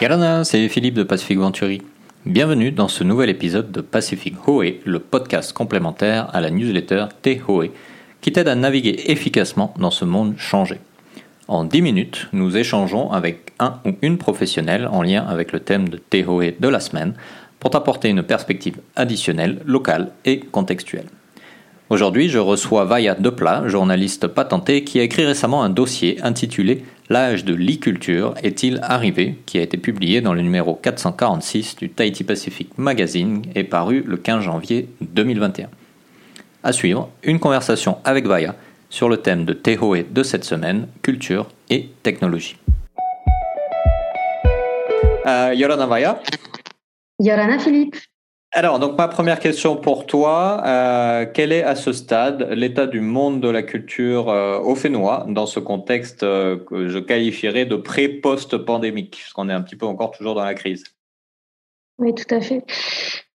Yarana, c'est Philippe de Pacific Venturi. Bienvenue dans ce nouvel épisode de Pacific Hoé, le podcast complémentaire à la newsletter T-Hoé, qui t'aide à naviguer efficacement dans ce monde changé. En 10 minutes, nous échangeons avec un ou une professionnelle en lien avec le thème de T-Hoé de la semaine pour t'apporter une perspective additionnelle, locale et contextuelle. Aujourd'hui, je reçois Vaya Deplat, journaliste patenté, qui a écrit récemment un dossier intitulé L'âge de l'e-culture est-il arrivé? qui a été publié dans le numéro 446 du Tahiti Pacific Magazine et paru le 15 janvier 2021. À suivre, une conversation avec Vaya sur le thème de Tehoe de cette semaine, culture et technologie. Euh, Yorana Vaya. Yorana Philippe. Alors, donc ma première question pour toi, euh, quel est à ce stade l'état du monde de la culture euh, au Fénois dans ce contexte euh, que je qualifierais de pré-post-pandémique, puisqu'on est un petit peu encore toujours dans la crise? Oui, tout à fait.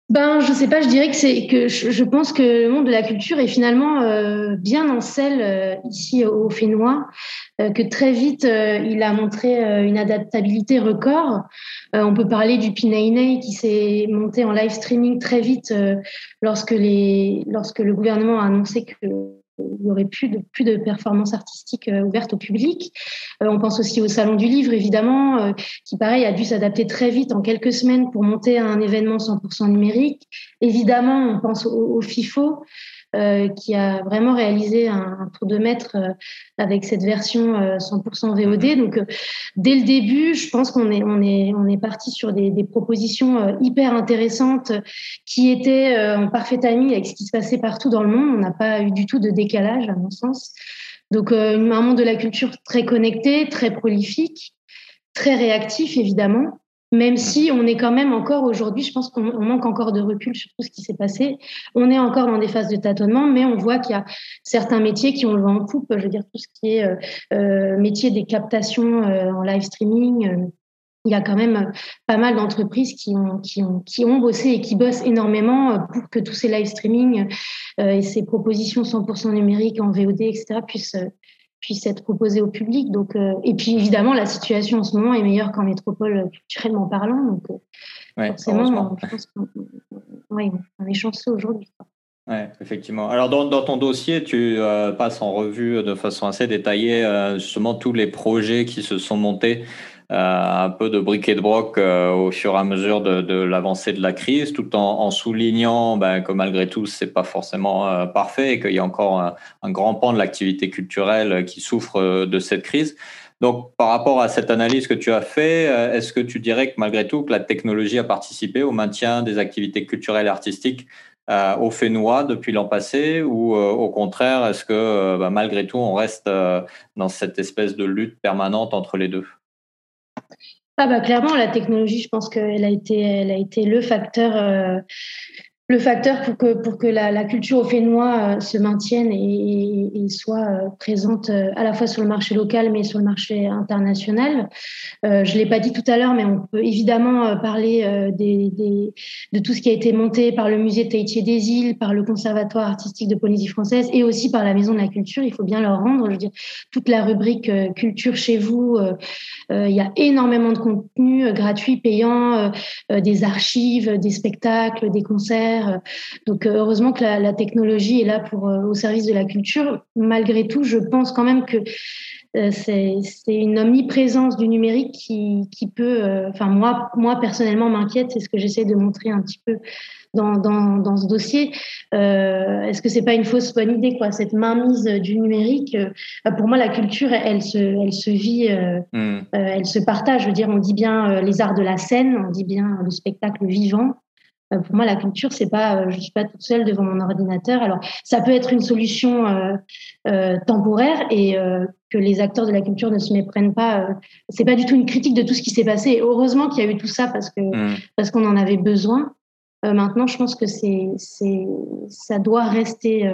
Ben, je sais pas, je dirais que c'est que je, pense que le monde de la culture est finalement euh, bien en selle euh, ici au Fénois, euh, que très vite il a montré une adaptabilité record. on peut parler du Pinainei qui s'est monté en live streaming très vite lorsque les lorsque le gouvernement a annoncé que il n'y aurait plus de, plus de performances artistiques euh, ouvertes au public. Euh, on pense aussi au Salon du Livre, évidemment, euh, qui, pareil, a dû s'adapter très vite en quelques semaines pour monter à un événement 100% numérique. Évidemment, on pense au FIFO, euh, qui a vraiment réalisé un, tour de maître euh, avec cette version 100% euh, VOD. Mhm. Donc, dès le début, je pense qu'on est, on est, on est parti sur des, des propositions hyper intéressantes qui étaient en parfait timing avec ce qui se passait partout dans le monde. On n'a pas eu du tout de décalage, à mon sens. Donc, un monde de la culture très connecté, très prolifique, très réactif, évidemment. Même si on est quand même encore aujourd'hui, je pense qu'on manque encore de recul sur tout ce qui s'est passé. On est encore dans des phases de tâtonnement, mais on voit qu'il y a certains métiers qui ont le vent en coupe. Je veux dire, tout ce qui est euh, euh métier des captations euh, en live streaming. Euh, il y a quand même pas mal d'entreprises qui ont, qui, ont, qui ont bossé et qui bossent énormément pour que tous ces live streaming et ces propositions 100% numériques en VOD, etc., puissent, puisse être proposé au public. Donc, euh, et puis évidemment, la situation en ce moment est meilleure qu'en métropole culturellement parlant. Donc, euh, forcément, je pense qu'on est chanceux aujourd'hui. Oui, effectivement. Alors, dans, dans, ton dossier, tu euh, passes en revue de façon assez détaillée justement tous les projets qui se sont montés euh, un peu de briquet de broc euh, au fur et à mesure de, l'avancée de la crise, tout en, soulignant ben, que malgré tout, c'est pas forcément euh, parfait et qu'il y a encore un, un grand pan de l'activité culturelle qui souffre de cette crise. Donc, par rapport à cette analyse que tu as fait, est-ce que tu dirais que malgré tout, que la technologie a participé au maintien des activités culturelles et artistiques euh, au Fénois depuis l'an passé ou au contraire, est-ce que ben, malgré tout, on reste dans cette espèce de lutte permanente entre les deux? Ah bah clairement, la technologie, je pense qu'elle a été, elle a été le facteur euh, le facteur pour que, pour que la, culture au Fénois euh, se maintienne et, soit euh, présente euh, à la fois sur le marché local mais sur le marché international. Je l'ai pas dit tout à l'heure, mais on peut évidemment parler de tout ce qui a été monté par le musée de des îles, par le conservatoire artistique de Polynésie française et aussi par la Maison de la Culture. Il faut bien leur rendre. Je veux dire, toute la rubrique culture chez vous, il y a énormément de contenu gratuit, payant, des archives, des spectacles, des concerts donc euh, heureusement que la, technologie est là pour euh, au service de la culture. Malgré tout, je pense quand même que euh, c'est une omniprésence du numérique qui, qui peut, enfin moi, moi personnellement m'inquiète, c'est ce que j'essaie de montrer un petit peu dans, dans, dans ce dossier. Euh, Est-ce que c'est pas une fausse bonne idée, quoi, cette mainmise du numérique? Pour moi, la culture, elle, se, elle se vit, hmm. elle se partage. Je veux dire, on dit bien les arts de la scène, on dit bien le spectacle vivant. Euh, pour moi, la culture, c'est pas, euh, je suis pas toute seule devant mon ordinateur. Alors, ça peut être une solution euh, temporaire et que les acteurs de la culture ne se méprennent pas. c'est pas du tout une critique de tout ce qui s'est passé. heureusement qu'il y a eu tout ça parce que mmh. parce qu'on en avait besoin. maintenant, je pense que c'est c'est ça doit rester.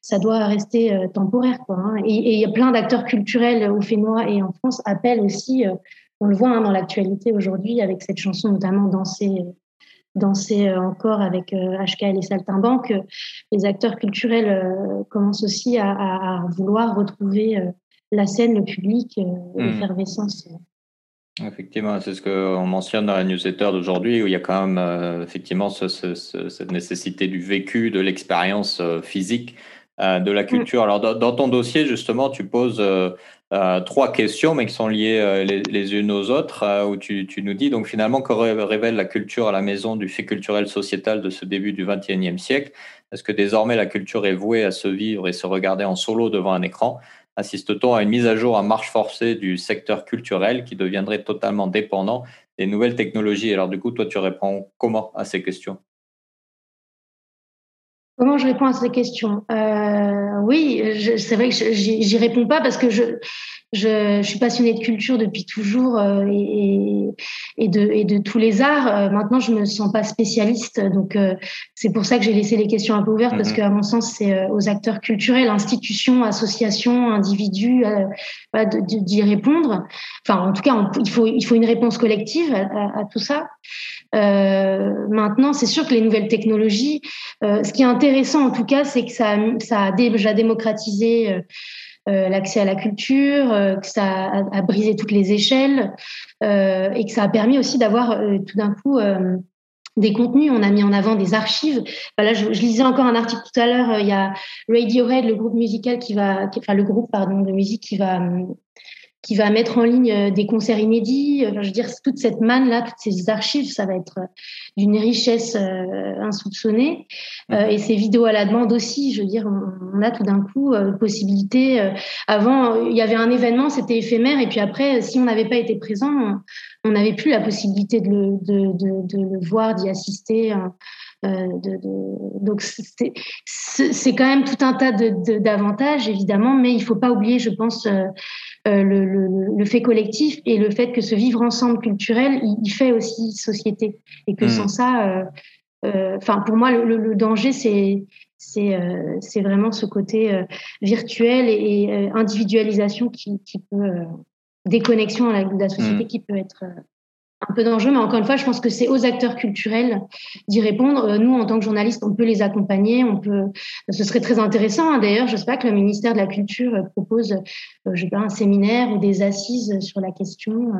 ça doit rester temporaire. Quoi, hein. Et il y a plein d'acteurs culturels au Fénois et en France appellent aussi, on le voit hein, dans l'actualité aujourd'hui avec cette chanson notamment Danser, danser euh, encore avec HK euh, et les saltimbanques, les acteurs culturels euh, commencent aussi à, vouloir retrouver la scène, le public, mmh. l'effervescence. Effectivement, c'est ce qu'on mentionne dans la newsletter d'aujourd'hui, où il y a quand même euh, effectivement cette nécessité du vécu, de l'expérience euh, physique, euh, de la mm. culture. Alors, dans, ton dossier, justement, tu poses trois questions, mais qui sont liées les, unes aux autres, où tu, tu, nous dis, donc finalement, que révèle la culture à la maison du fait culturel sociétal de ce début du XXIe siècle? Est-ce que désormais la culture est vouée à se vivre et se regarder en solo devant un écran? Assiste-t-on à une mise à jour à marche forcée du secteur culturel qui deviendrait totalement dépendant des nouvelles technologies? Alors du coup, toi, tu réponds comment à ces questions? Comment je réponds à ces questions? Euh, Oui, c'est vrai que j'y réponds pas parce que je, je, suis passionnée de culture depuis toujours euh, et, et, de, et de tous les arts. Euh, maintenant, je me sens pas spécialiste, donc c'est pour ça que j'ai laissé les questions un peu ouvertes parce mhm. qu'à mon sens, c'est aux acteurs culturels, institutions, associations, individus, d'y répondre. Enfin, en tout cas, il faut il faut une réponse collective à, à tout ça. maintenant, c'est sûr que les nouvelles technologies, ce qui est intéressant en tout cas, c'est que ça, ça a déjà démocratisé euh, euh, l'accès à la culture, euh, que ça a, brisé toutes les échelles et que ça a permis aussi d'avoir tout d'un coup des contenus. On a mis en avant des archives. Voilà, je, lisais encore un article tout à l'heure. Il y a Radiohead, le groupe musical qui va, enfin le groupe pardon de musique qui va qui va mettre en ligne euh, des concerts inédits. je veux dire, toute cette manne-là, toutes ces archives, ça va être euh, d'une richesse euh, insoupçonnée. Mhm. et ces vidéos à la demande aussi, je veux dire, on, a tout d'un coup possibilité. avant, il y avait un événement, c'était éphémère, et puis après, si on n'avait pas été présent, on n'avait plus la possibilité de le, de, de, de le voir, d'y assister. Hein. de, donc c'est quand même tout un tas d'avantages évidemment, mais il faut pas oublier, je pense, euh, le, le, le, fait collectif et le fait que ce vivre ensemble culturel, il, fait aussi société. Et que sans hmm. ça, euh, euh, enfin pour moi, le, danger, c'est c'est c'est vraiment ce côté virtuel et, individualisation qui, qui peut déconnexion à la, de la société hmm. qui peut être un peu dangereux, mais encore une fois, je pense que c'est aux acteurs culturels d'y répondre. Euh, nous, en tant que journalistes, on peut les accompagner. On peut. Ce serait très intéressant. Hein, d'ailleurs, je sais pas que le ministère de la Culture propose, euh, je sais pas, un séminaire ou des assises sur la question.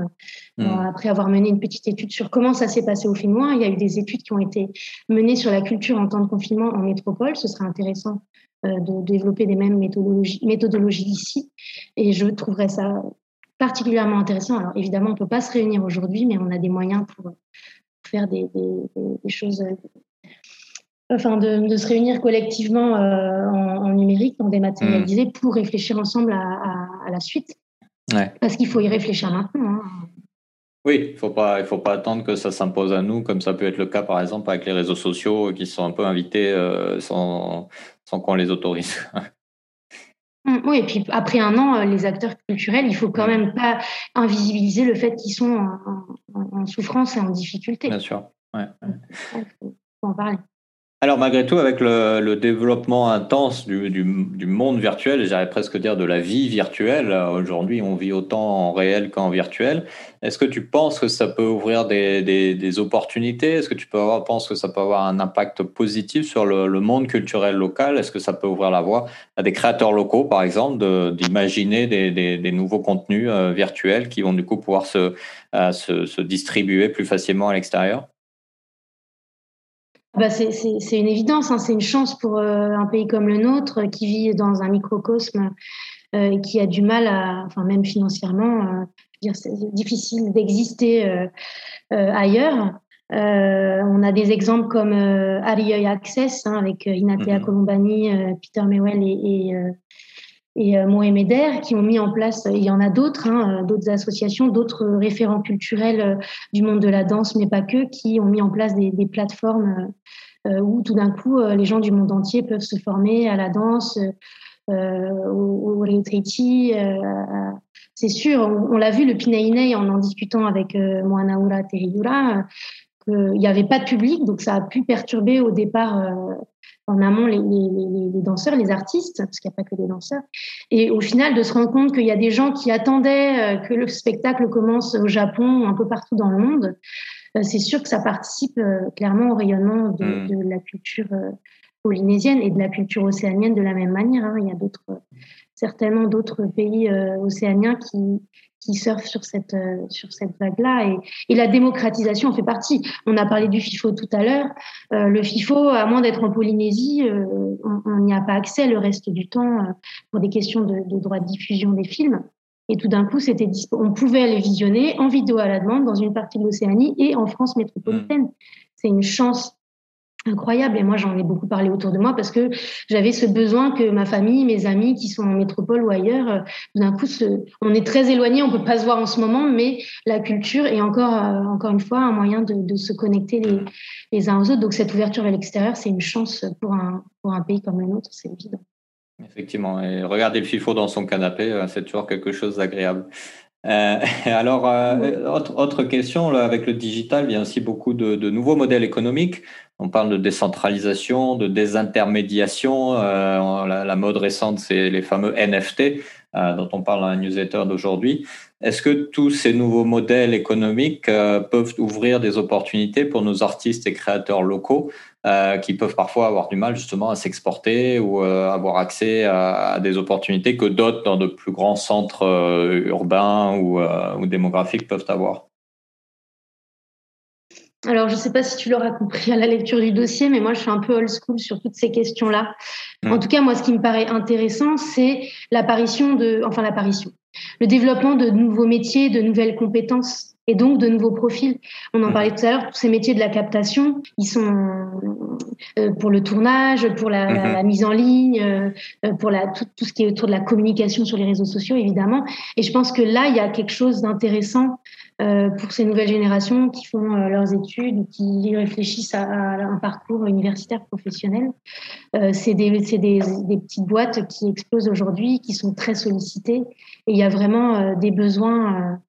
Euh, hmm. Après avoir mené une petite étude sur comment ça s'est passé au Finnois, il y a eu des études qui ont été menées sur la culture en temps de confinement en métropole. Ce serait intéressant de développer les mêmes méthodologies, méthodologies ici. Et je trouverais ça particulièrement intéressant. Alors évidemment, on ne peut pas se réunir aujourd'hui, mais on a des moyens pour faire des, choses, euh, enfin de, se réunir collectivement euh, en, numérique, en dématérialisé, mmh. pour réfléchir ensemble à, la suite. Parce qu'il faut y réfléchir maintenant. Hein. Oui, il ne faut, pas, faut pas attendre que ça s'impose à nous, comme ça peut être le cas par exemple avec les réseaux sociaux qui sont un peu invités euh, sans, sans qu'on les autorise. Mmh, oui, et puis après un an, euh, les acteurs culturels, il faut quand même pas invisibiliser le fait qu'ils sont en, souffrance et en difficulté. Bien sûr. Ouais. Il faut en parler. Alors malgré tout, avec le, développement intense du, monde virtuel, j'allais presque dire de la vie virtuelle, aujourd'hui on vit autant en réel qu'en virtuel, est-ce que tu penses que ça peut ouvrir des, opportunités? Est-ce que tu peux avoir, penses que ça peut avoir un impact positif sur le, monde culturel local? Est-ce que ça peut ouvrir la voie à des créateurs locaux, par exemple, d'imaginer des, nouveaux contenus euh, virtuels qui vont du coup pouvoir se, euh, se distribuer plus facilement à l'extérieur? Bah c'est une évidence, hein, c'est une chance pour euh, un pays comme le nôtre qui vit dans un microcosme euh, et qui a du mal à, enfin même financièrement, euh, dire c'est difficile d'exister euh, ailleurs. on a des exemples comme Arioi Access hein, avec Inatea mm Colombani, Peter Mewell et, et et euh, Mohamed qui ont mis en place, il y en a d'autres, hein, euh, d'autres associations, d'autres référents culturels euh, du monde de la danse, mais pas que, qui ont mis en place des, des plateformes euh, où tout d'un coup les gens du monde entier peuvent se former à la danse, euh, au, au tai c'est sûr, on, l'a vu le Pinainei en en discutant avec euh, Moanaura Teriura, qu'il n'y avait pas de public, donc ça a pu perturber au départ en amont les, les, les, danseurs, les artistes, parce qu'il n'y a pas que des danseurs. Et au final, de se rendre compte qu'il y a des gens qui attendaient euh, que le spectacle commence au Japon, un peu partout dans le monde, euh, c'est sûr que ça participe euh, clairement au rayonnement de, de, la culture polynésienne et de la culture océanienne de la même manière. Hein. Il y a d'autres, certainement d'autres pays océaniens qui, qui surfent sur cette, euh, sur cette vague-là. Et, et, la démocratisation en fait partie. On a parlé du FIFO tout à l'heure. Euh, le FIFO, à moins d'être en Polynésie, euh, on n'y a pas accès le reste du temps pour des questions de, de droit de diffusion des films. Et tout d'un coup, c'était on pouvait les visionner en vidéo à la demande dans une partie de l'Océanie et en France métropolitaine. Mmh. C'est une chance incroyable. Et moi, j'en ai beaucoup parlé autour de moi parce que j'avais ce besoin que ma famille, mes amis qui sont en métropole ou ailleurs, euh, d'un coup, on est très éloigné, on peut pas se voir en ce moment, mais la culture est encore, euh, encore une fois, un moyen de, se connecter les, uns aux autres. Donc, cette ouverture vers l'extérieur, c'est une chance pour un, pour un pays comme le nôtre, c'est évident. Effectivement. Et regarder le FIFO dans son canapé, euh, c'est toujours quelque chose d'agréable. Euh, alors, euh, autre, autre, question, là, avec le digital, il y a aussi beaucoup de, de, nouveaux modèles économiques. On parle de décentralisation, de désintermédiation. Euh, la, la, mode récente, c'est les fameux NFT dont on parle dans la newsletter d'aujourd'hui. Est-ce que tous ces nouveaux modèles économiques euh, peuvent ouvrir des opportunités pour nos artistes et créateurs locaux euh, qui peuvent parfois avoir du mal justement à s'exporter ou euh, avoir accès à, des opportunités que d'autres dans de plus grands centres euh, urbains euh, ou, démographiques peuvent avoir? Alors, je ne sais pas si tu l'auras compris à la lecture du dossier, mais moi, je suis un peu old school sur toutes ces questions-là. Mmh. En tout cas, moi, ce qui me paraît intéressant, c'est l'apparition de, enfin, l'apparition, le développement de nouveaux métiers, de nouvelles compétences et donc de nouveaux profils. On en parlait tout à l'heure, tous ces métiers de la captation, ils sont euh, pour le tournage, pour la, la mise en ligne, euh, pour la, tout, tout, ce qui est autour de la communication sur les réseaux sociaux, évidemment. Et je pense que là, il y a quelque chose d'intéressant euh, pour ces nouvelles générations qui font euh, leurs études, qui réfléchissent à, à, un parcours universitaire professionnel. Euh, c'est des, des, des, petites boîtes qui explosent aujourd'hui, qui sont très sollicitées. Et il y a vraiment euh, des besoins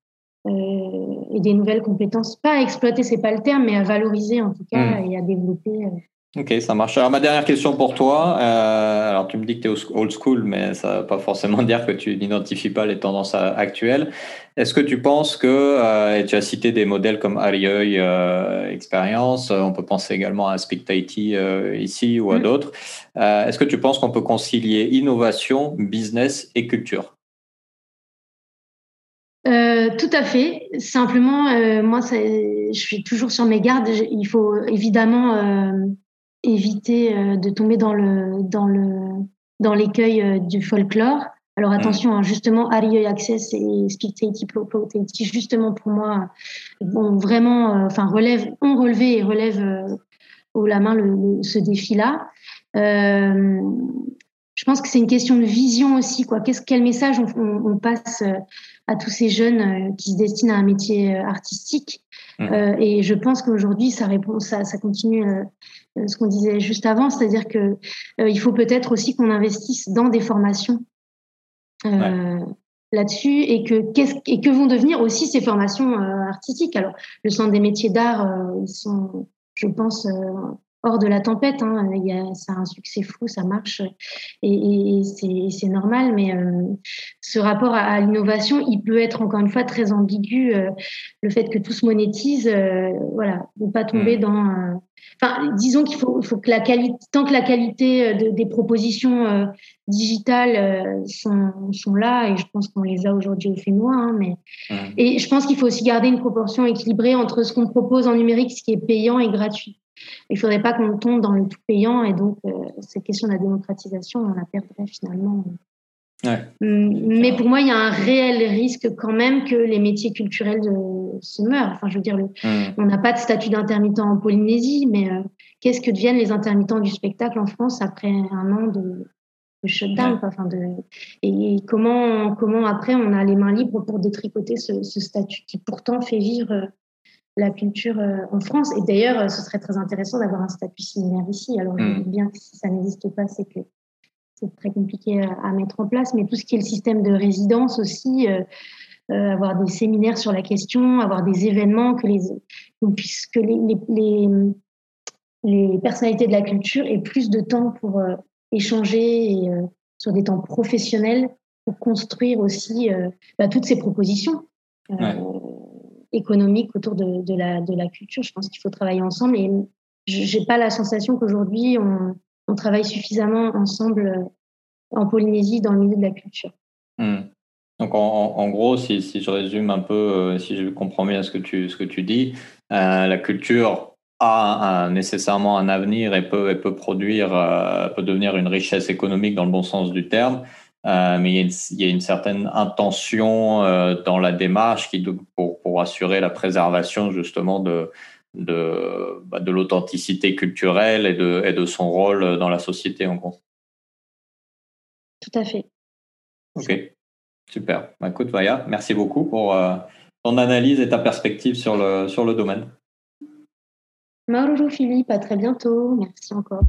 euh, et des nouvelles compétences, pas à exploiter, c'est pas le terme, mais à valoriser en tout cas mmh. et à développer. Ok, ça marche. Alors ma dernière question pour toi, euh, alors tu me dis que tu es old school, mais ça ne veut pas forcément dire que tu n'identifies pas les tendances actuelles. Est-ce que tu penses que, euh, et tu as cité des modèles comme Arieuil euh, Experience, on peut penser également à Speak euh, ici ou à mmh. d'autres, est-ce que tu penses qu'on peut concilier innovation, business et culture? Euh, tout à fait. Simplement, euh, moi, je suis toujours sur mes gardes. Il faut évidemment euh, éviter euh, de tomber dans le dans le dans l'écueil euh, du folklore. Alors mmh. attention, hein, justement, Ariyo Access et Speak Tahiti Pro justement pour moi, bon, vraiment, enfin relève, ont relevé et relève haut la main le, le, ce défi-là. je pense que c'est une question de vision aussi, quoi. Qu'est-ce quel message on, on, on passe à tous ces jeunes euh, qui se destinent à un métier euh, artistique. Mmh. Euh, et je pense qu'aujourd'hui, ça répond, ça, ça continue euh, ce qu'on disait juste avant, c'est-à-dire que euh, il faut peut-être aussi qu'on investisse dans des formations ouais. là-dessus et que qu'est-ce et que vont devenir aussi ces formations artistiques? Alors, le centre des métiers d'art, ils sont, je pense, hors de la tempête. Hein. Il y a, ça a un succès fou, ça marche et, et c'est normal. Mais euh, ce rapport à, à l'innovation, il peut être encore une fois très ambigu. Euh, le fait que tout se monétise, euh, voilà, ne pas tomber mmh. dans. Enfin, disons qu'il faut, faut, que la qualité, tant que la qualité de, des propositions digitales sont, sont, là, et je pense qu'on les a aujourd'hui au Fénois, hein, mais mmh. et je pense qu'il faut aussi garder une proportion équilibrée entre ce qu'on propose en numérique, ce qui est payant et gratuit. Il ne faudrait pas qu'on tombe dans le tout payant et donc euh, cette question de la démocratisation, on la perdrait finalement. Ouais. Mais pour moi, il y a un réel risque quand même que les métiers culturels de, se meurent. Enfin, je veux dire, le, mmh. on n'a pas de statut d'intermittent en Polynésie, mais euh, qu'est-ce que deviennent les intermittents du spectacle en France après un an de, de shutdown ouais. enfin de, Et comment, comment après on a les mains libres pour détricoter ce, ce statut qui pourtant fait vivre la culture euh, en France. Et d'ailleurs, euh, ce serait très intéressant d'avoir un statut similaire ici. Alors, je dis bien que si ça n'existe pas, c'est que c'est très compliqué à, à, mettre en place. Mais tout ce qui est le système de résidence aussi, euh, euh, avoir des séminaires sur la question, avoir des événements, que les, puisque les, les, les, les personnalités de la culture aient plus de temps pour euh, échanger et, euh, sur des temps professionnels pour construire aussi bah, toutes ces propositions. Ouais économique autour de, la, culture. Je pense qu'il faut travailler ensemble et j'ai pas la sensation qu'aujourd'hui on, travaille suffisamment ensemble euh, en Polynésie dans le milieu de la culture. Mmh. Donc en, gros, si, je résume un peu, euh, si je comprends bien ce que tu, dis, euh, la culture a nécessairement un avenir et peut, produire, peut devenir une richesse économique dans le bon sens du terme. Mais il y, a une, il y, a une, certaine intention dans la démarche qui, pour, pour, assurer la préservation justement de, de, bah, de l'authenticité culturelle et de, et de son rôle dans la société en gros. Tout à fait. Ok. Super. Bah, écoute, Vaya, merci beaucoup pour euh, ton analyse et ta perspective sur le, sur le domaine. Mauro Philippe, à très bientôt. Merci encore.